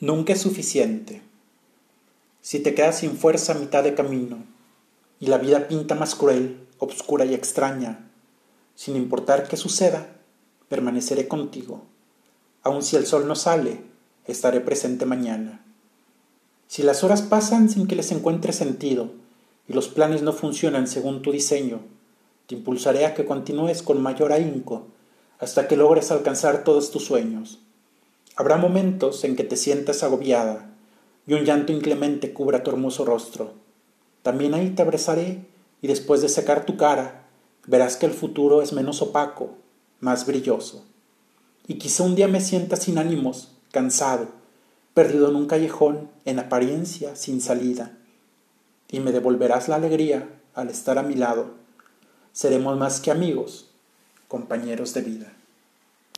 Nunca es suficiente. Si te quedas sin fuerza a mitad de camino y la vida pinta más cruel, obscura y extraña, sin importar qué suceda, permaneceré contigo. Aun si el sol no sale, estaré presente mañana. Si las horas pasan sin que les encuentre sentido y los planes no funcionan según tu diseño, te impulsaré a que continúes con mayor ahínco hasta que logres alcanzar todos tus sueños. Habrá momentos en que te sientas agobiada y un llanto inclemente cubra tu hermoso rostro. También ahí te abrazaré y después de secar tu cara, verás que el futuro es menos opaco, más brilloso. Y quizá un día me sienta sin ánimos, cansado, perdido en un callejón, en apariencia sin salida. Y me devolverás la alegría al estar a mi lado. Seremos más que amigos, compañeros de vida.